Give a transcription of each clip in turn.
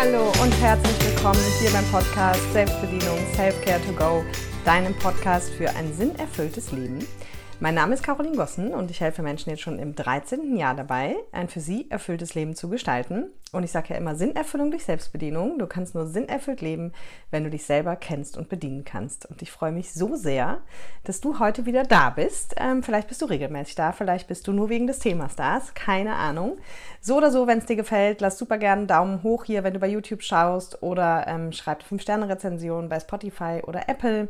Hallo und herzlich willkommen hier beim Podcast Selbstbedienung Self-Care to Go, deinem Podcast für ein sinnerfülltes Leben. Mein Name ist Caroline Gossen und ich helfe Menschen jetzt schon im 13. Jahr dabei, ein für sie erfülltes Leben zu gestalten. Und ich sage ja immer Sinnerfüllung durch Selbstbedienung. Du kannst nur sinnerfüllt leben, wenn du dich selber kennst und bedienen kannst. Und ich freue mich so sehr, dass du heute wieder da bist. Ähm, vielleicht bist du regelmäßig da, vielleicht bist du nur wegen des Themas da. Keine Ahnung. So oder so, wenn es dir gefällt, lass super gerne einen Daumen hoch hier, wenn du bei YouTube schaust oder ähm, schreib 5-Sterne-Rezension bei Spotify oder Apple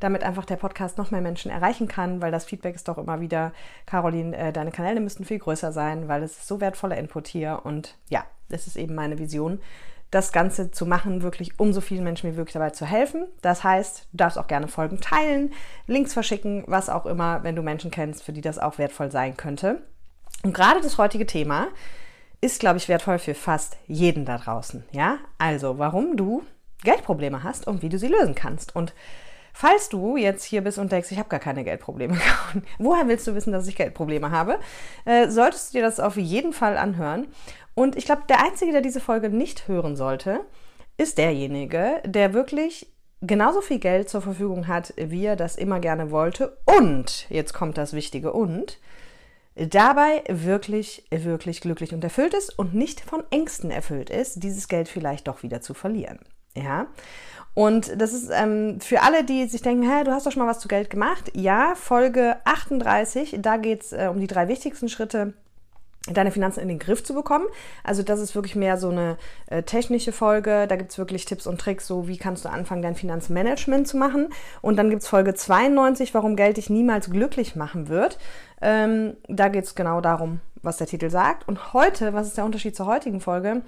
damit einfach der Podcast noch mehr Menschen erreichen kann, weil das Feedback ist doch immer wieder, Caroline, äh, deine Kanäle müssten viel größer sein, weil es ist so wertvoller Input hier und ja, das ist eben meine Vision, das Ganze zu machen, wirklich um so vielen Menschen wie möglich dabei zu helfen. Das heißt, du darfst auch gerne Folgen teilen, Links verschicken, was auch immer, wenn du Menschen kennst, für die das auch wertvoll sein könnte. Und gerade das heutige Thema ist, glaube ich, wertvoll für fast jeden da draußen. Ja, also warum du Geldprobleme hast und wie du sie lösen kannst. Und Falls du jetzt hier bist und denkst, ich habe gar keine Geldprobleme, woher willst du wissen, dass ich Geldprobleme habe, äh, solltest du dir das auf jeden Fall anhören. Und ich glaube, der Einzige, der diese Folge nicht hören sollte, ist derjenige, der wirklich genauso viel Geld zur Verfügung hat, wie er das immer gerne wollte. Und, jetzt kommt das wichtige Und, dabei wirklich, wirklich glücklich und erfüllt ist und nicht von Ängsten erfüllt ist, dieses Geld vielleicht doch wieder zu verlieren. Ja. Und das ist ähm, für alle, die sich denken, hä, du hast doch schon mal was zu Geld gemacht. Ja, Folge 38, da geht es äh, um die drei wichtigsten Schritte, deine Finanzen in den Griff zu bekommen. Also das ist wirklich mehr so eine äh, technische Folge. Da gibt es wirklich Tipps und Tricks, so wie kannst du anfangen, dein Finanzmanagement zu machen. Und dann gibt es Folge 92, warum Geld dich niemals glücklich machen wird. Ähm, da geht es genau darum, was der Titel sagt. Und heute, was ist der Unterschied zur heutigen Folge?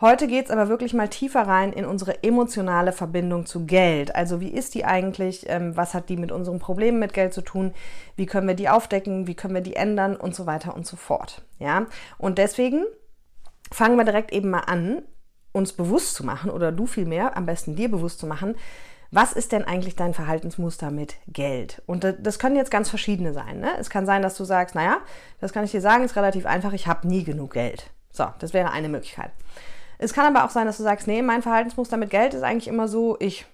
Heute geht es aber wirklich mal tiefer rein in unsere emotionale Verbindung zu Geld. Also wie ist die eigentlich? Ähm, was hat die mit unseren Problemen mit Geld zu tun? Wie können wir die aufdecken? Wie können wir die ändern? Und so weiter und so fort. Ja, und deswegen fangen wir direkt eben mal an, uns bewusst zu machen oder du vielmehr, am besten dir bewusst zu machen, was ist denn eigentlich dein Verhaltensmuster mit Geld? Und das können jetzt ganz verschiedene sein. Ne? Es kann sein, dass du sagst, naja, das kann ich dir sagen, ist relativ einfach, ich habe nie genug Geld. So, das wäre eine Möglichkeit. Es kann aber auch sein, dass du sagst, nee, mein Verhaltensmuster mit Geld ist eigentlich immer so, ich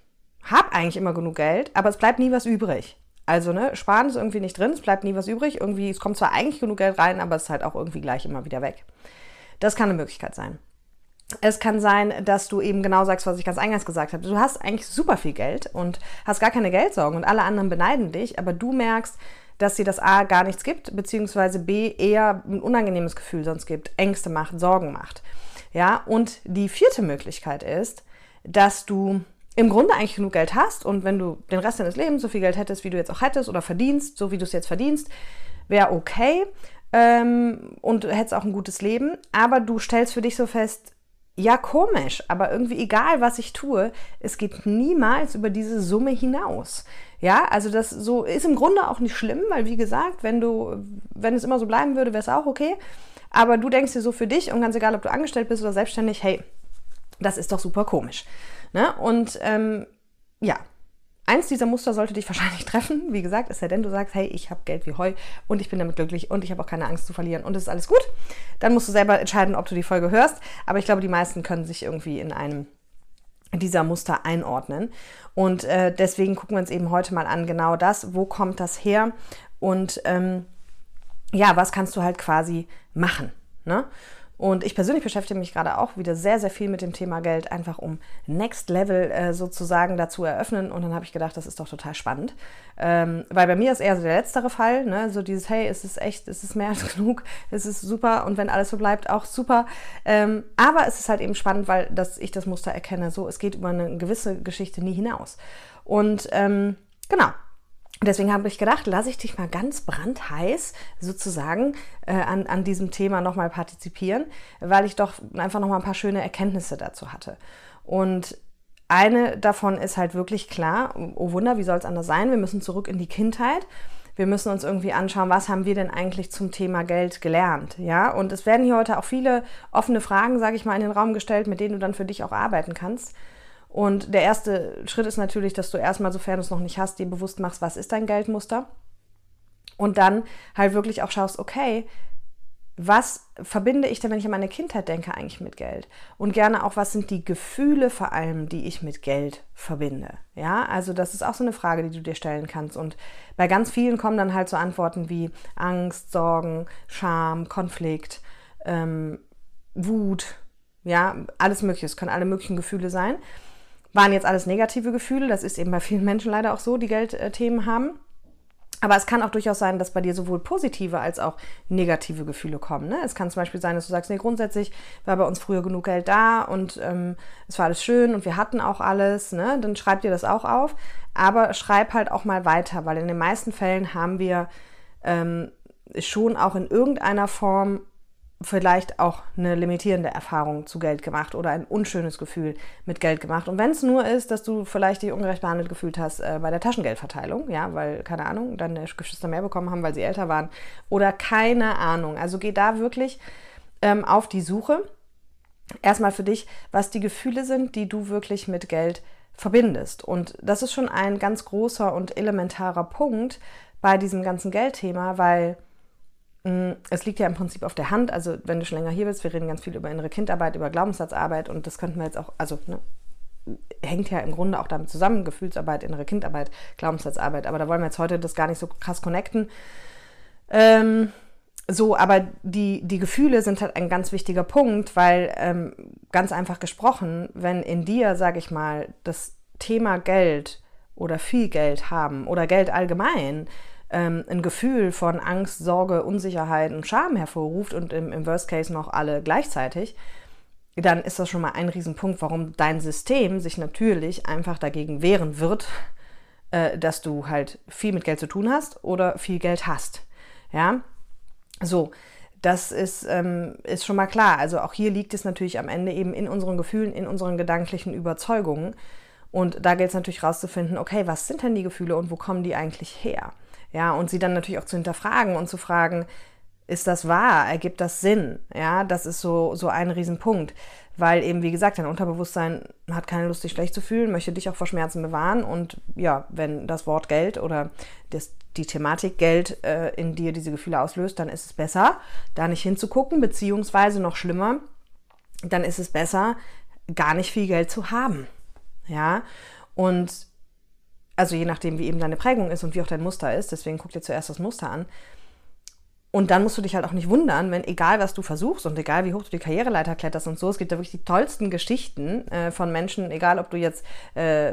habe eigentlich immer genug Geld, aber es bleibt nie was übrig. Also, ne, sparen ist irgendwie nicht drin, es bleibt nie was übrig. Irgendwie, es kommt zwar eigentlich genug Geld rein, aber es ist halt auch irgendwie gleich immer wieder weg. Das kann eine Möglichkeit sein. Es kann sein, dass du eben genau sagst, was ich ganz eingangs gesagt habe. Du hast eigentlich super viel Geld und hast gar keine Geldsorgen und alle anderen beneiden dich, aber du merkst, dass dir das A gar nichts gibt, beziehungsweise B eher ein unangenehmes Gefühl sonst gibt, Ängste macht, Sorgen macht. Ja, und die vierte Möglichkeit ist, dass du im Grunde eigentlich genug Geld hast und wenn du den Rest deines Lebens so viel Geld hättest, wie du jetzt auch hättest oder verdienst, so wie du es jetzt verdienst, wäre okay ähm, und du hättest auch ein gutes Leben, aber du stellst für dich so fest, ja komisch, aber irgendwie egal, was ich tue, es geht niemals über diese Summe hinaus. Ja, also das so ist im Grunde auch nicht schlimm, weil wie gesagt, wenn du, wenn es immer so bleiben würde, wäre es auch okay. Aber du denkst dir so für dich und ganz egal, ob du angestellt bist oder selbstständig, hey, das ist doch super komisch. Ne? Und ähm, ja, eins dieser Muster sollte dich wahrscheinlich treffen. Wie gesagt, ist ja denn du sagst, hey, ich habe Geld wie Heu und ich bin damit glücklich und ich habe auch keine Angst zu verlieren und es ist alles gut. Dann musst du selber entscheiden, ob du die Folge hörst. Aber ich glaube, die meisten können sich irgendwie in einem dieser Muster einordnen. Und äh, deswegen gucken wir uns eben heute mal an, genau das, wo kommt das her und ähm, ja, was kannst du halt quasi machen. Ne? Und ich persönlich beschäftige mich gerade auch wieder sehr, sehr viel mit dem Thema Geld, einfach um Next Level äh, sozusagen dazu eröffnen. Und dann habe ich gedacht, das ist doch total spannend. Ähm, weil bei mir ist eher so der letztere Fall, ne? so dieses, hey, es ist echt, es ist mehr als genug, es ist super und wenn alles so bleibt, auch super. Ähm, aber es ist halt eben spannend, weil das, ich das Muster erkenne, so, es geht über eine gewisse Geschichte nie hinaus. Und ähm, genau, deswegen habe ich gedacht, lasse ich dich mal ganz brandheiß sozusagen äh, an, an diesem Thema nochmal partizipieren, weil ich doch einfach nochmal ein paar schöne Erkenntnisse dazu hatte. Und eine davon ist halt wirklich klar, oh Wunder, wie soll es anders sein? Wir müssen zurück in die Kindheit. Wir müssen uns irgendwie anschauen, was haben wir denn eigentlich zum Thema Geld gelernt, ja? Und es werden hier heute auch viele offene Fragen, sage ich mal, in den Raum gestellt, mit denen du dann für dich auch arbeiten kannst. Und der erste Schritt ist natürlich, dass du erstmal, sofern du es noch nicht hast, dir bewusst machst, was ist dein Geldmuster. Und dann halt wirklich auch schaust, okay, was verbinde ich denn, wenn ich an meine Kindheit denke, eigentlich mit Geld? Und gerne auch, was sind die Gefühle vor allem, die ich mit Geld verbinde? Ja, also das ist auch so eine Frage, die du dir stellen kannst. Und bei ganz vielen kommen dann halt so Antworten wie Angst, Sorgen, Scham, Konflikt, ähm, Wut, ja, alles Mögliche. Es können alle möglichen Gefühle sein. Waren jetzt alles negative Gefühle. Das ist eben bei vielen Menschen leider auch so, die Geldthemen haben. Aber es kann auch durchaus sein, dass bei dir sowohl positive als auch negative Gefühle kommen. Ne? Es kann zum Beispiel sein, dass du sagst, nee, grundsätzlich war bei uns früher genug Geld da und ähm, es war alles schön und wir hatten auch alles. Ne? Dann schreib dir das auch auf. Aber schreib halt auch mal weiter, weil in den meisten Fällen haben wir ähm, schon auch in irgendeiner Form vielleicht auch eine limitierende Erfahrung zu Geld gemacht oder ein unschönes Gefühl mit Geld gemacht. Und wenn es nur ist, dass du vielleicht dich ungerecht behandelt gefühlt hast äh, bei der Taschengeldverteilung, ja, weil, keine Ahnung, deine Geschwister mehr bekommen haben, weil sie älter waren oder keine Ahnung. Also geh da wirklich ähm, auf die Suche. Erstmal für dich, was die Gefühle sind, die du wirklich mit Geld verbindest. Und das ist schon ein ganz großer und elementarer Punkt bei diesem ganzen Geldthema, weil es liegt ja im Prinzip auf der Hand, also wenn du schon länger hier bist, wir reden ganz viel über innere Kindarbeit, über Glaubenssatzarbeit und das könnten wir jetzt auch, also ne, hängt ja im Grunde auch damit zusammen, Gefühlsarbeit, innere Kindarbeit, Glaubenssatzarbeit, aber da wollen wir jetzt heute das gar nicht so krass connecten. Ähm, so, aber die, die Gefühle sind halt ein ganz wichtiger Punkt, weil ähm, ganz einfach gesprochen, wenn in dir, sage ich mal, das Thema Geld oder viel Geld haben oder Geld allgemein ähm, ein Gefühl von Angst, Sorge, Unsicherheit und Scham hervorruft und im, im Worst Case noch alle gleichzeitig, dann ist das schon mal ein Riesenpunkt, warum dein System sich natürlich einfach dagegen wehren wird, äh, dass du halt viel mit Geld zu tun hast oder viel Geld hast. Ja, so. Das ist, ähm, ist schon mal klar. Also auch hier liegt es natürlich am Ende eben in unseren Gefühlen, in unseren gedanklichen Überzeugungen. Und da gilt es natürlich rauszufinden, okay, was sind denn die Gefühle und wo kommen die eigentlich her? Ja, und sie dann natürlich auch zu hinterfragen und zu fragen, ist das wahr? Ergibt das Sinn? Ja, das ist so, so ein Riesenpunkt. Weil eben, wie gesagt, dein Unterbewusstsein hat keine Lust, dich schlecht zu fühlen, möchte dich auch vor Schmerzen bewahren. Und ja, wenn das Wort Geld oder das, die Thematik Geld äh, in dir diese Gefühle auslöst, dann ist es besser, da nicht hinzugucken, beziehungsweise noch schlimmer, dann ist es besser, gar nicht viel Geld zu haben. Ja, und also je nachdem, wie eben deine Prägung ist und wie auch dein Muster ist. Deswegen guck dir zuerst das Muster an. Und dann musst du dich halt auch nicht wundern, wenn egal was du versuchst und egal wie hoch du die Karriereleiter kletterst und so, es gibt da wirklich die tollsten Geschichten äh, von Menschen, egal ob du jetzt äh,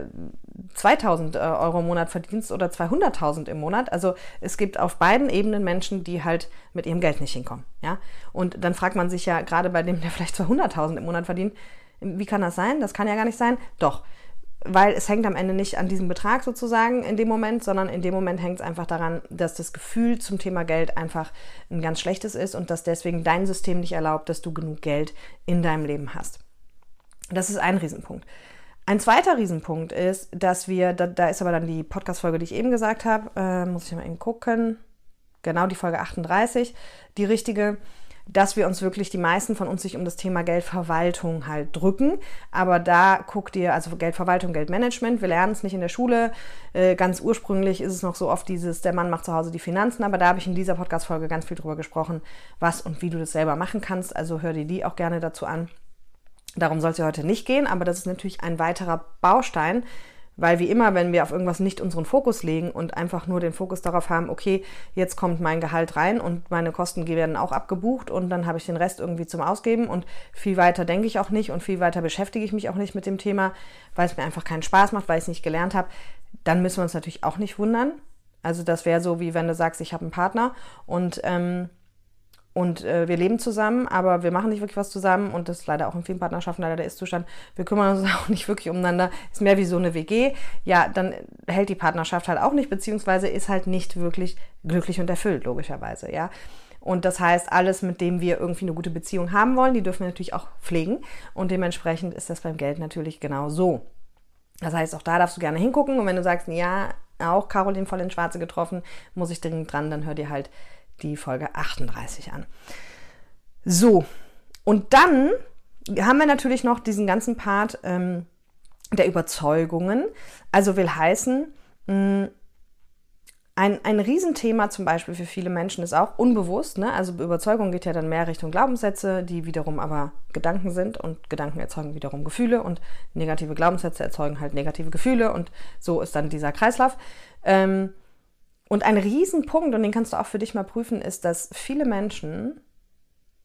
2000 äh, Euro im Monat verdienst oder 200.000 im Monat. Also es gibt auf beiden Ebenen Menschen, die halt mit ihrem Geld nicht hinkommen. Ja? Und dann fragt man sich ja gerade bei dem, der vielleicht 200.000 im Monat verdient, wie kann das sein? Das kann ja gar nicht sein. Doch weil es hängt am Ende nicht an diesem Betrag sozusagen in dem Moment, sondern in dem Moment hängt es einfach daran, dass das Gefühl zum Thema Geld einfach ein ganz schlechtes ist und dass deswegen dein System nicht erlaubt, dass du genug Geld in deinem Leben hast. Das ist ein Riesenpunkt. Ein zweiter Riesenpunkt ist, dass wir, da, da ist aber dann die Podcast-Folge, die ich eben gesagt habe, äh, muss ich mal eben gucken, genau die Folge 38, die richtige, dass wir uns wirklich, die meisten von uns sich um das Thema Geldverwaltung halt drücken. Aber da guckt ihr, also Geldverwaltung, Geldmanagement, wir lernen es nicht in der Schule. Äh, ganz ursprünglich ist es noch so oft dieses, der Mann macht zu Hause die Finanzen, aber da habe ich in dieser Podcast-Folge ganz viel drüber gesprochen, was und wie du das selber machen kannst. Also hör dir die auch gerne dazu an. Darum soll es ja heute nicht gehen, aber das ist natürlich ein weiterer Baustein, weil wie immer, wenn wir auf irgendwas nicht unseren Fokus legen und einfach nur den Fokus darauf haben, okay, jetzt kommt mein Gehalt rein und meine Kosten werden auch abgebucht und dann habe ich den Rest irgendwie zum Ausgeben und viel weiter denke ich auch nicht und viel weiter beschäftige ich mich auch nicht mit dem Thema, weil es mir einfach keinen Spaß macht, weil ich es nicht gelernt habe, dann müssen wir uns natürlich auch nicht wundern. Also das wäre so, wie wenn du sagst, ich habe einen Partner und ähm, und äh, wir leben zusammen, aber wir machen nicht wirklich was zusammen und das ist leider auch in vielen Partnerschaften leider der Ist-Zustand. Wir kümmern uns auch nicht wirklich umeinander. Ist mehr wie so eine WG. Ja, dann hält die Partnerschaft halt auch nicht, beziehungsweise ist halt nicht wirklich glücklich und erfüllt, logischerweise, ja. Und das heißt, alles, mit dem wir irgendwie eine gute Beziehung haben wollen, die dürfen wir natürlich auch pflegen. Und dementsprechend ist das beim Geld natürlich genau so. Das heißt, auch da darfst du gerne hingucken. Und wenn du sagst, ja, auch Caroline voll ins Schwarze getroffen, muss ich dringend dran, dann hör dir halt die Folge 38 an. So, und dann haben wir natürlich noch diesen ganzen Part ähm, der Überzeugungen. Also will heißen, mh, Ein, ein Riesenthema zum Beispiel für viele Menschen ist auch unbewusst. Ne? Also Überzeugung geht ja dann mehr Richtung Glaubenssätze, die wiederum aber Gedanken sind und Gedanken erzeugen wiederum Gefühle und negative Glaubenssätze erzeugen halt negative Gefühle und so ist dann dieser Kreislauf. Ähm, und ein Riesenpunkt, und den kannst du auch für dich mal prüfen, ist, dass viele Menschen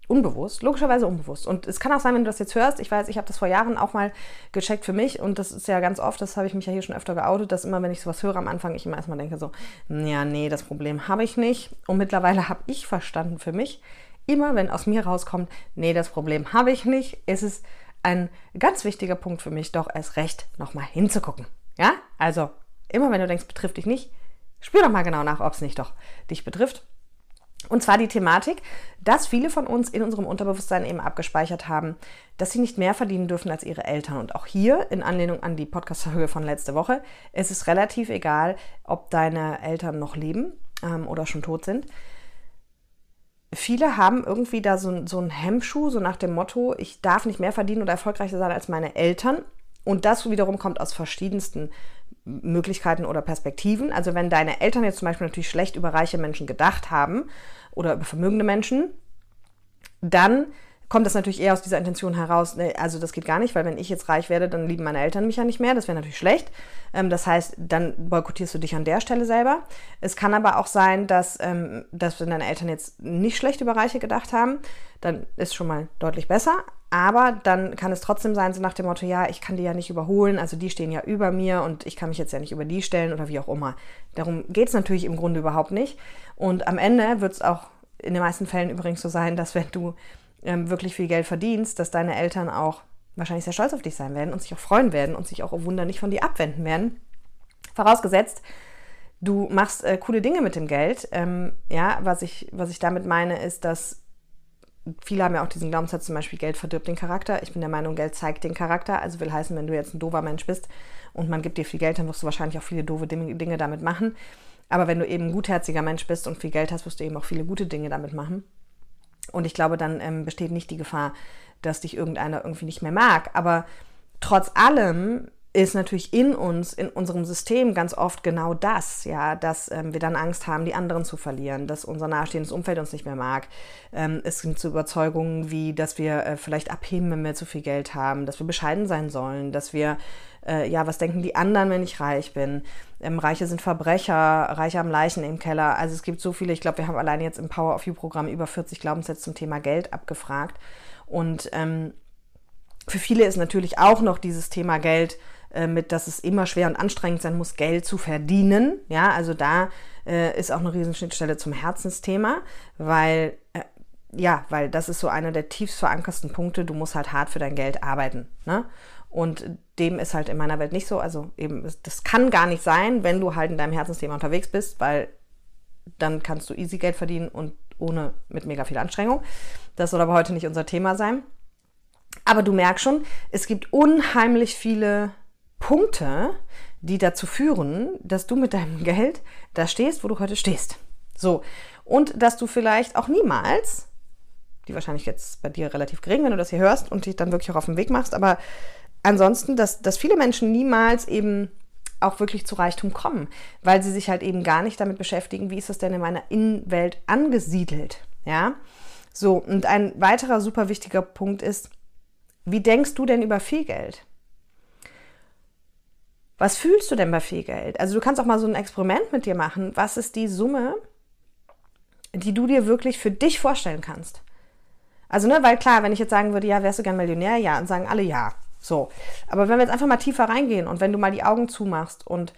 unbewusst, logischerweise unbewusst. Und es kann auch sein, wenn du das jetzt hörst, ich weiß, ich habe das vor Jahren auch mal gecheckt für mich und das ist ja ganz oft, das habe ich mich ja hier schon öfter geoutet, dass immer, wenn ich sowas höre am Anfang, ich immer erstmal denke so, ja, nee, das Problem habe ich nicht. Und mittlerweile habe ich verstanden für mich, immer wenn aus mir rauskommt, nee, das Problem habe ich nicht, ist es ein ganz wichtiger Punkt für mich, doch erst recht nochmal hinzugucken. Ja, also immer wenn du denkst, betrifft dich nicht, spür doch mal genau nach, ob es nicht doch dich betrifft und zwar die Thematik, dass viele von uns in unserem Unterbewusstsein eben abgespeichert haben, dass sie nicht mehr verdienen dürfen als ihre Eltern. Und auch hier, in Anlehnung an die Podcast-Folge von letzte Woche, es ist relativ egal, ob deine Eltern noch leben ähm, oder schon tot sind. Viele haben irgendwie da so, so einen Hemmschuh, so nach dem Motto, ich darf nicht mehr verdienen oder erfolgreicher sein als meine Eltern. Und das wiederum kommt aus verschiedensten Möglichkeiten oder Perspektiven. Also wenn deine Eltern jetzt zum Beispiel natürlich schlecht über reiche Menschen gedacht haben oder über vermögende Menschen, dann kommt das natürlich eher aus dieser Intention heraus, ne, also das geht gar nicht, weil wenn ich jetzt reich werde, dann lieben meine Eltern mich ja nicht mehr, das wäre natürlich schlecht. Ähm, das heißt, dann boykottierst du dich an der Stelle selber. Es kann aber auch sein, dass, ähm, dass wenn deine Eltern jetzt nicht schlecht über Reiche gedacht haben, dann ist schon mal deutlich besser. Aber dann kann es trotzdem sein, so nach dem Motto, ja, ich kann die ja nicht überholen, also die stehen ja über mir und ich kann mich jetzt ja nicht über die stellen oder wie auch immer. Darum geht es natürlich im Grunde überhaupt nicht. Und am Ende wird es auch in den meisten Fällen übrigens so sein, dass wenn du ähm, wirklich viel Geld verdienst, dass deine Eltern auch wahrscheinlich sehr stolz auf dich sein werden und sich auch freuen werden und sich auch, oh Wunder, nicht von dir abwenden werden. Vorausgesetzt, du machst äh, coole Dinge mit dem Geld. Ähm, ja, was ich, was ich damit meine, ist, dass viele haben ja auch diesen Glaubenssatz, zum Beispiel Geld verdirbt den Charakter. Ich bin der Meinung, Geld zeigt den Charakter. Also will heißen, wenn du jetzt ein doofer Mensch bist und man gibt dir viel Geld, dann wirst du wahrscheinlich auch viele doofe Dinge damit machen. Aber wenn du eben ein gutherziger Mensch bist und viel Geld hast, wirst du eben auch viele gute Dinge damit machen. Und ich glaube, dann ähm, besteht nicht die Gefahr, dass dich irgendeiner irgendwie nicht mehr mag. Aber trotz allem ist natürlich in uns, in unserem System ganz oft genau das, ja, dass ähm, wir dann Angst haben, die anderen zu verlieren, dass unser nahestehendes Umfeld uns nicht mehr mag. Ähm, es sind so Überzeugungen wie, dass wir äh, vielleicht abheben, wenn wir zu viel Geld haben, dass wir bescheiden sein sollen, dass wir, äh, ja, was denken die anderen, wenn ich reich bin? Ähm, Reiche sind Verbrecher, Reiche haben Leichen im Keller. Also es gibt so viele, ich glaube, wir haben alleine jetzt im Power of You Programm über 40 Glaubenssätze zum Thema Geld abgefragt. Und ähm, für viele ist natürlich auch noch dieses Thema Geld äh, mit, dass es immer schwer und anstrengend sein muss, Geld zu verdienen. Ja, also da äh, ist auch eine Riesenschnittstelle zum Herzensthema, weil äh, ja, weil das ist so einer der tiefst verankersten Punkte. Du musst halt hart für dein Geld arbeiten. Ne? Und dem ist halt in meiner Welt nicht so. Also eben, das kann gar nicht sein, wenn du halt in deinem Herzensthema unterwegs bist, weil dann kannst du easy Geld verdienen und ohne mit mega viel Anstrengung. Das soll aber heute nicht unser Thema sein. Aber du merkst schon, es gibt unheimlich viele Punkte, die dazu führen, dass du mit deinem Geld da stehst, wo du heute stehst. So. Und dass du vielleicht auch niemals, die wahrscheinlich jetzt bei dir relativ gering, wenn du das hier hörst und dich dann wirklich auch auf den Weg machst, aber ansonsten, dass, dass viele Menschen niemals eben auch wirklich zu Reichtum kommen, weil sie sich halt eben gar nicht damit beschäftigen, wie ist das denn in meiner Innenwelt angesiedelt. Ja, so. Und ein weiterer super wichtiger Punkt ist, wie denkst du denn über viel Geld? Was fühlst du denn bei viel Geld? Also du kannst auch mal so ein Experiment mit dir machen. Was ist die Summe, die du dir wirklich für dich vorstellen kannst? Also, ne, weil klar, wenn ich jetzt sagen würde, ja, wärst du gern Millionär? Ja, und sagen alle ja. So. Aber wenn wir jetzt einfach mal tiefer reingehen und wenn du mal die Augen zumachst und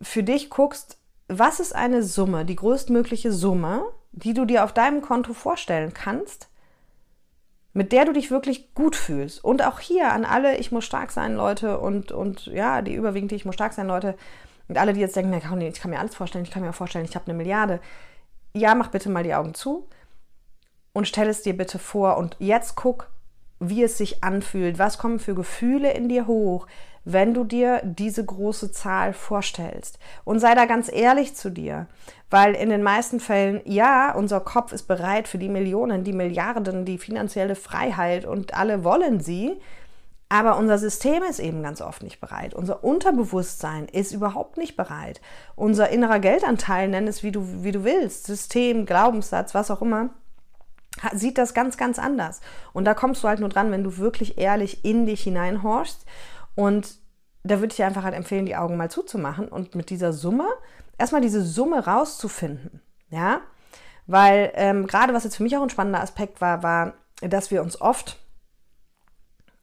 für dich guckst, was ist eine Summe, die größtmögliche Summe, die du dir auf deinem Konto vorstellen kannst, mit der du dich wirklich gut fühlst. Und auch hier an alle, ich muss stark sein, Leute, und, und ja, die überwiegend, ich muss stark sein, Leute, und alle, die jetzt denken, ich kann mir alles vorstellen, ich kann mir vorstellen, ich habe eine Milliarde. Ja, mach bitte mal die Augen zu und stell es dir bitte vor und jetzt guck, wie es sich anfühlt, was kommen für Gefühle in dir hoch, wenn du dir diese große Zahl vorstellst. Und sei da ganz ehrlich zu dir, weil in den meisten Fällen, ja, unser Kopf ist bereit für die Millionen, die Milliarden, die finanzielle Freiheit und alle wollen sie. Aber unser System ist eben ganz oft nicht bereit. Unser Unterbewusstsein ist überhaupt nicht bereit. Unser innerer Geldanteil, nenn es wie du, wie du willst, System, Glaubenssatz, was auch immer, sieht das ganz, ganz anders. Und da kommst du halt nur dran, wenn du wirklich ehrlich in dich hineinhorchst. Und da würde ich einfach halt empfehlen, die Augen mal zuzumachen und mit dieser Summe, erstmal diese Summe rauszufinden. Ja, weil ähm, gerade was jetzt für mich auch ein spannender Aspekt war, war, dass wir uns oft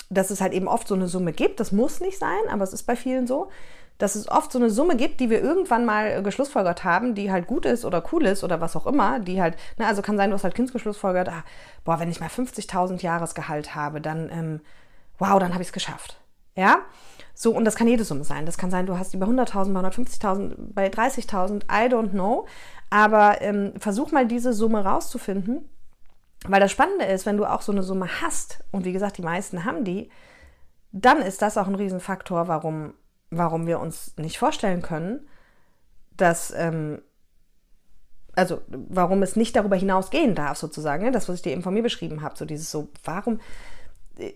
dass es halt eben oft so eine Summe gibt. Das muss nicht sein, aber es ist bei vielen so, dass es oft so eine Summe gibt, die wir irgendwann mal geschlussfolgert haben, die halt gut ist oder cool ist oder was auch immer, die halt, ne, also kann sein, du hast halt Kind geschlussfolgert, ah, boah, wenn ich mal 50.000 Jahresgehalt habe, dann, ähm, wow, dann habe ich es geschafft. Ja, so, und das kann jede Summe sein. Das kann sein, du hast bei 100.000, bei 150.000, bei 30.000, I don't know. Aber ähm, versuch mal diese Summe rauszufinden weil das Spannende ist, wenn du auch so eine Summe hast, und wie gesagt, die meisten haben die, dann ist das auch ein Riesenfaktor, warum, warum wir uns nicht vorstellen können, dass, ähm, also warum es nicht darüber hinausgehen darf, sozusagen, ne? das, was ich dir eben von mir beschrieben habe, so dieses so, warum,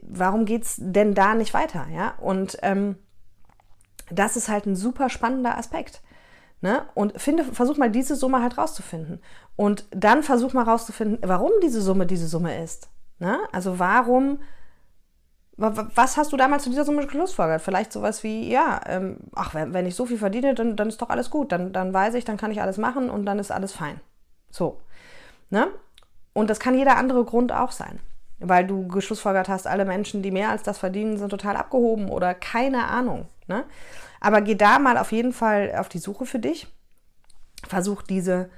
warum geht es denn da nicht weiter, ja? Und ähm, das ist halt ein super spannender Aspekt. Ne? Und finde, versuch mal diese Summe halt rauszufinden. Und dann versuch mal rauszufinden, warum diese Summe diese Summe ist. Ne? Also warum, was hast du damals zu dieser Summe geschlussfolgert? Vielleicht sowas wie, ja, ähm, ach, wenn, wenn ich so viel verdiene, dann, dann ist doch alles gut. Dann, dann weiß ich, dann kann ich alles machen und dann ist alles fein. So. Ne? Und das kann jeder andere Grund auch sein. Weil du geschlussfolgert hast, alle Menschen, die mehr als das verdienen, sind total abgehoben oder keine Ahnung. Ne? Aber geh da mal auf jeden Fall auf die Suche für dich. Versuch diese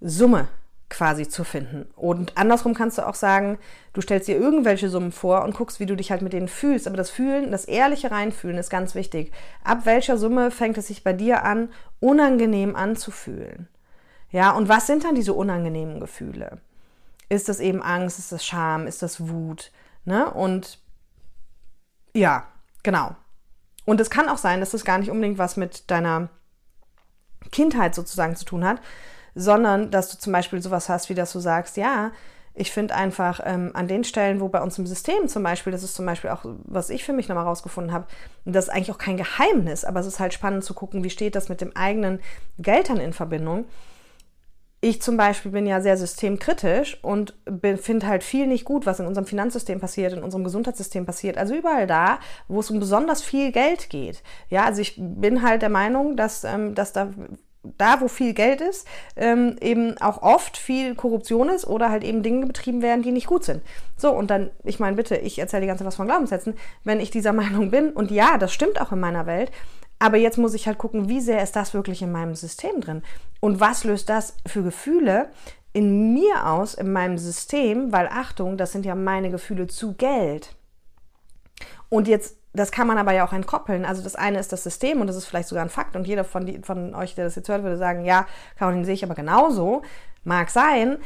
Summe quasi zu finden. Und andersrum kannst du auch sagen, du stellst dir irgendwelche Summen vor und guckst, wie du dich halt mit denen fühlst. Aber das Fühlen, das ehrliche Reinfühlen ist ganz wichtig. Ab welcher Summe fängt es sich bei dir an, unangenehm anzufühlen? Ja, und was sind dann diese unangenehmen Gefühle? Ist das eben Angst? Ist das Scham? Ist das Wut? Ne? Und ja, genau. Und es kann auch sein, dass das gar nicht unbedingt was mit deiner Kindheit sozusagen zu tun hat, sondern dass du zum Beispiel sowas hast, wie dass du sagst, ja, ich finde einfach ähm, an den Stellen, wo bei uns im System zum Beispiel, das ist zum Beispiel auch, was ich für mich nochmal rausgefunden habe, das ist eigentlich auch kein Geheimnis, aber es ist halt spannend zu gucken, wie steht das mit dem eigenen Geld dann in Verbindung ich zum Beispiel bin ja sehr systemkritisch und finde halt viel nicht gut, was in unserem Finanzsystem passiert, in unserem Gesundheitssystem passiert. Also überall da, wo es um besonders viel Geld geht. Ja, also ich bin halt der Meinung, dass, ähm, dass da da, wo viel Geld ist, ähm, eben auch oft viel Korruption ist oder halt eben Dinge betrieben werden, die nicht gut sind. So, und dann, ich meine, bitte, ich erzähle die ganze was von Glaubenssätzen, wenn ich dieser Meinung bin, und ja, das stimmt auch in meiner Welt, aber jetzt muss ich halt gucken, wie sehr ist das wirklich in meinem System drin? Und was löst das für Gefühle in mir aus, in meinem System? Weil Achtung, das sind ja meine Gefühle zu Geld. Und jetzt, das kann man aber ja auch entkoppeln. Also das eine ist das System und das ist vielleicht sogar ein Fakt. Und jeder von, die, von euch, der das jetzt hört, würde sagen, ja, Caroline sehe ich aber genauso. Mag sein.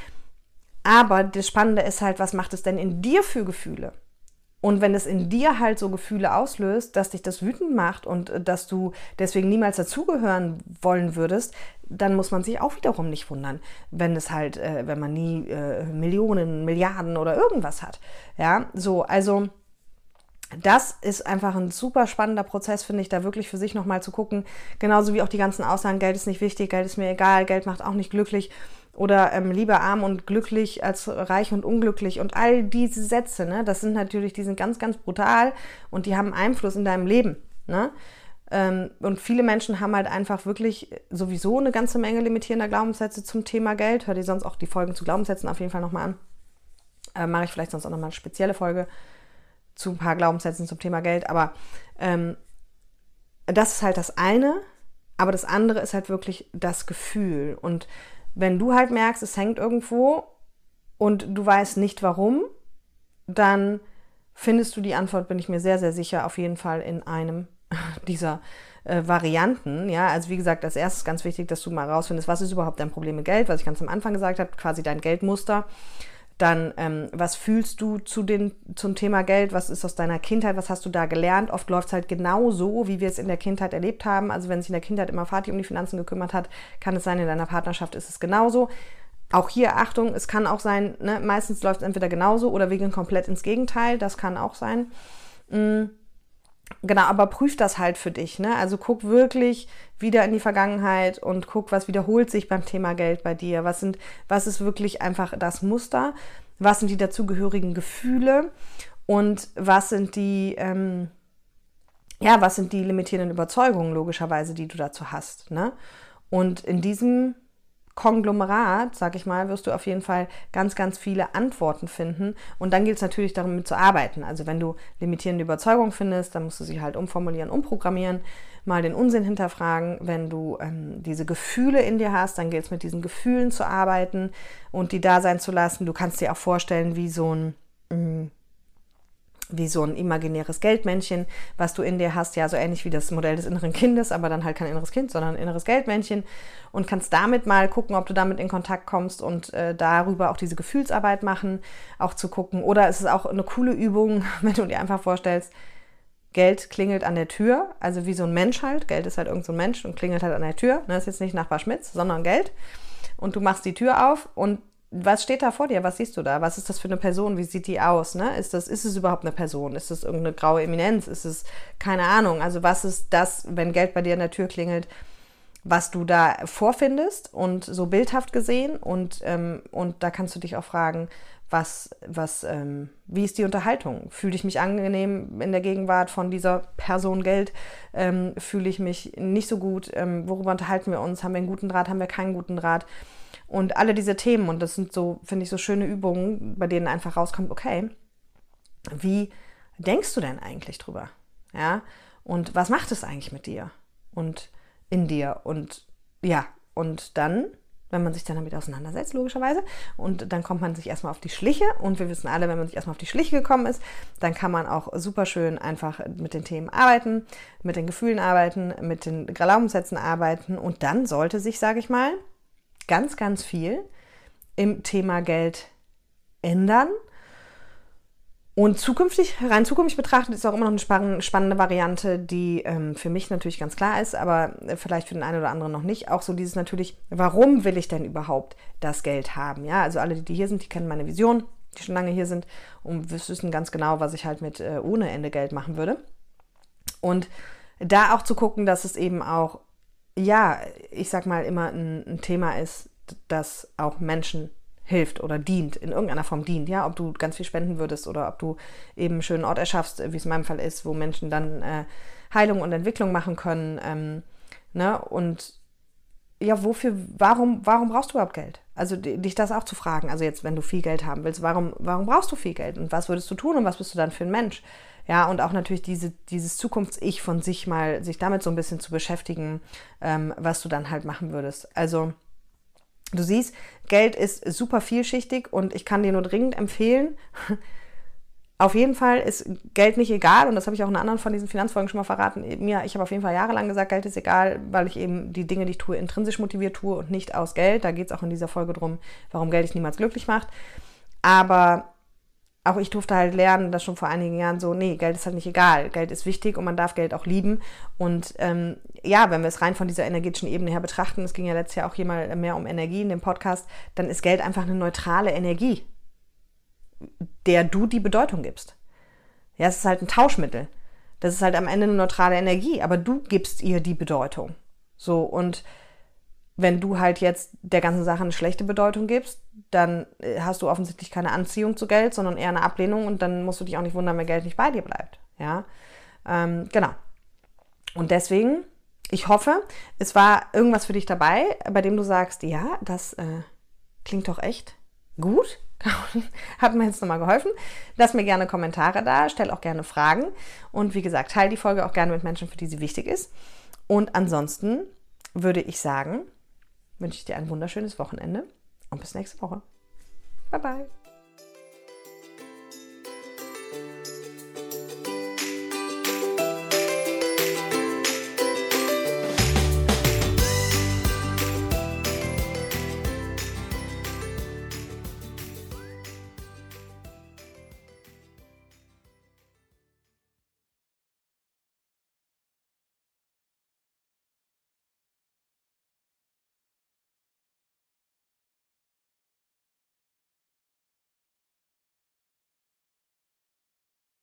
Aber das Spannende ist halt, was macht es denn in dir für Gefühle? Und wenn es in dir halt so Gefühle auslöst, dass dich das wütend macht und äh, dass du deswegen niemals dazugehören wollen würdest, dann muss man sich auch wiederum nicht wundern, wenn es halt, äh, wenn man nie äh, Millionen, Milliarden oder irgendwas hat. Ja, so, also das ist einfach ein super spannender Prozess, finde ich, da wirklich für sich nochmal zu gucken. Genauso wie auch die ganzen Aussagen, Geld ist nicht wichtig, Geld ist mir egal, Geld macht auch nicht glücklich oder ähm, lieber arm und glücklich als reich und unglücklich und all diese Sätze, ne, das sind natürlich, die sind ganz, ganz brutal und die haben Einfluss in deinem Leben. Ne? Ähm, und viele Menschen haben halt einfach wirklich sowieso eine ganze Menge limitierender Glaubenssätze zum Thema Geld. Hör dir sonst auch die Folgen zu Glaubenssätzen auf jeden Fall nochmal an. Äh, Mache ich vielleicht sonst auch nochmal eine spezielle Folge zu ein paar Glaubenssätzen zum Thema Geld. Aber ähm, das ist halt das eine. Aber das andere ist halt wirklich das Gefühl. Und wenn du halt merkst, es hängt irgendwo und du weißt nicht warum, dann findest du die Antwort, bin ich mir sehr, sehr sicher, auf jeden Fall in einem dieser äh, Varianten. Ja, also wie gesagt, als erstes ganz wichtig, dass du mal rausfindest, was ist überhaupt dein Problem mit Geld, was ich ganz am Anfang gesagt habe, quasi dein Geldmuster. Dann, ähm, was fühlst du zu den, zum Thema Geld? Was ist aus deiner Kindheit? Was hast du da gelernt? Oft läuft es halt genau so, wie wir es in der Kindheit erlebt haben. Also wenn sich in der Kindheit immer Vati um die Finanzen gekümmert hat, kann es sein, in deiner Partnerschaft ist es genauso. Auch hier Achtung, es kann auch sein, ne, meistens läuft es entweder genauso oder wir gehen komplett ins Gegenteil. Das kann auch sein. Mm. Genau, aber prüf das halt für dich. Ne? Also guck wirklich wieder in die Vergangenheit und guck, was wiederholt sich beim Thema Geld bei dir. Was sind, was ist wirklich einfach das Muster? Was sind die dazugehörigen Gefühle? Und was sind die, ähm, ja, was sind die limitierenden Überzeugungen logischerweise, die du dazu hast? Ne? Und in diesem Konglomerat, sag ich mal, wirst du auf jeden Fall ganz, ganz viele Antworten finden. Und dann gilt es natürlich darum, mit zu arbeiten. Also wenn du limitierende Überzeugungen findest, dann musst du sie halt umformulieren, umprogrammieren, mal den Unsinn hinterfragen. Wenn du ähm, diese Gefühle in dir hast, dann gilt es mit diesen Gefühlen zu arbeiten und die da sein zu lassen. Du kannst dir auch vorstellen, wie so ein mh, mm, wie so ein imaginäres Geldmännchen, was du in dir hast, ja, so ähnlich wie das Modell des inneren Kindes, aber dann halt kein inneres Kind, sondern ein inneres Geldmännchen und kannst damit mal gucken, ob du damit in Kontakt kommst und äh, darüber auch diese Gefühlsarbeit machen, auch zu gucken. Oder es ist auch eine coole Übung, wenn du dir einfach vorstellst, Geld klingelt an der Tür, also wie so ein Mensch halt. Geld ist halt irgend so ein Mensch und klingelt halt an der Tür. Das ist jetzt nicht Nachbar Schmitz, sondern Geld. Und du machst die Tür auf und was steht da vor dir? Was siehst du da? Was ist das für eine Person? Wie sieht die aus? Ne? Ist, das, ist es überhaupt eine Person? Ist es irgendeine graue Eminenz? Ist es keine Ahnung? Also was ist das, wenn Geld bei dir an der Tür klingelt, was du da vorfindest und so bildhaft gesehen? Und, ähm, und da kannst du dich auch fragen, was, was, ähm, wie ist die Unterhaltung? Fühle ich mich angenehm in der Gegenwart von dieser Person Geld? Ähm, fühle ich mich nicht so gut? Ähm, worüber unterhalten wir uns? Haben wir einen guten Draht? Haben wir keinen guten Draht? Und alle diese Themen, und das sind so, finde ich, so schöne Übungen, bei denen einfach rauskommt, okay, wie denkst du denn eigentlich drüber? Ja, und was macht es eigentlich mit dir und in dir? Und ja, und dann, wenn man sich dann damit auseinandersetzt, logischerweise, und dann kommt man sich erstmal auf die Schliche. Und wir wissen alle, wenn man sich erstmal auf die Schliche gekommen ist, dann kann man auch super schön einfach mit den Themen arbeiten, mit den Gefühlen arbeiten, mit den Glaubenssätzen arbeiten. Und dann sollte sich, sage ich mal, ganz, ganz viel im Thema Geld ändern. Und zukünftig, rein zukünftig betrachtet, ist auch immer noch eine spannende Variante, die ähm, für mich natürlich ganz klar ist, aber vielleicht für den einen oder anderen noch nicht. Auch so dieses natürlich, warum will ich denn überhaupt das Geld haben? Ja, also alle, die hier sind, die kennen meine Vision, die schon lange hier sind und wissen ganz genau, was ich halt mit äh, ohne Ende Geld machen würde. Und da auch zu gucken, dass es eben auch ja, ich sag mal, immer ein, ein Thema ist, das auch Menschen hilft oder dient, in irgendeiner Form dient, ja, ob du ganz viel spenden würdest oder ob du eben einen schönen Ort erschaffst, wie es in meinem Fall ist, wo Menschen dann äh, Heilung und Entwicklung machen können, ähm, ne, und ja, wofür, warum, warum brauchst du überhaupt Geld? Also dich das auch zu fragen, also jetzt, wenn du viel Geld haben willst, warum, warum brauchst du viel Geld und was würdest du tun und was bist du dann für ein Mensch? Ja, und auch natürlich diese, dieses Zukunfts-Ich von sich mal, sich damit so ein bisschen zu beschäftigen, ähm, was du dann halt machen würdest. Also, du siehst, Geld ist super vielschichtig und ich kann dir nur dringend empfehlen, auf jeden Fall ist Geld nicht egal und das habe ich auch in anderen von diesen Finanzfolgen schon mal verraten. Mir, ich habe auf jeden Fall jahrelang gesagt, Geld ist egal, weil ich eben die Dinge, die ich tue, intrinsisch motiviert tue und nicht aus Geld. Da geht es auch in dieser Folge drum, warum Geld dich niemals glücklich macht. Aber auch ich durfte halt lernen, das schon vor einigen Jahren so, nee, Geld ist halt nicht egal. Geld ist wichtig und man darf Geld auch lieben. Und ähm, ja, wenn wir es rein von dieser energetischen Ebene her betrachten, es ging ja letztes Jahr auch hier mal mehr um Energie in dem Podcast, dann ist Geld einfach eine neutrale Energie, der du die Bedeutung gibst. Ja, es ist halt ein Tauschmittel. Das ist halt am Ende eine neutrale Energie, aber du gibst ihr die Bedeutung. So, und wenn du halt jetzt der ganzen Sache eine schlechte Bedeutung gibst, dann äh, hast du offensichtlich keine Anziehung zu Geld, sondern eher eine Ablehnung und dann musst du dich auch nicht wundern, wenn Geld nicht bei dir bleibt. Ja, ähm, genau. Und deswegen, ich hoffe, es war irgendwas für dich dabei, bei dem du sagst, ja, das äh, klingt doch echt gut. Hat mir jetzt nochmal geholfen. Lass mir gerne Kommentare da, stell auch gerne Fragen und wie gesagt, teile die Folge auch gerne mit Menschen, für die sie wichtig ist. Und ansonsten würde ich sagen, wünsche ich dir ein wunderschönes Wochenende und bis nächste Woche. Bye bye.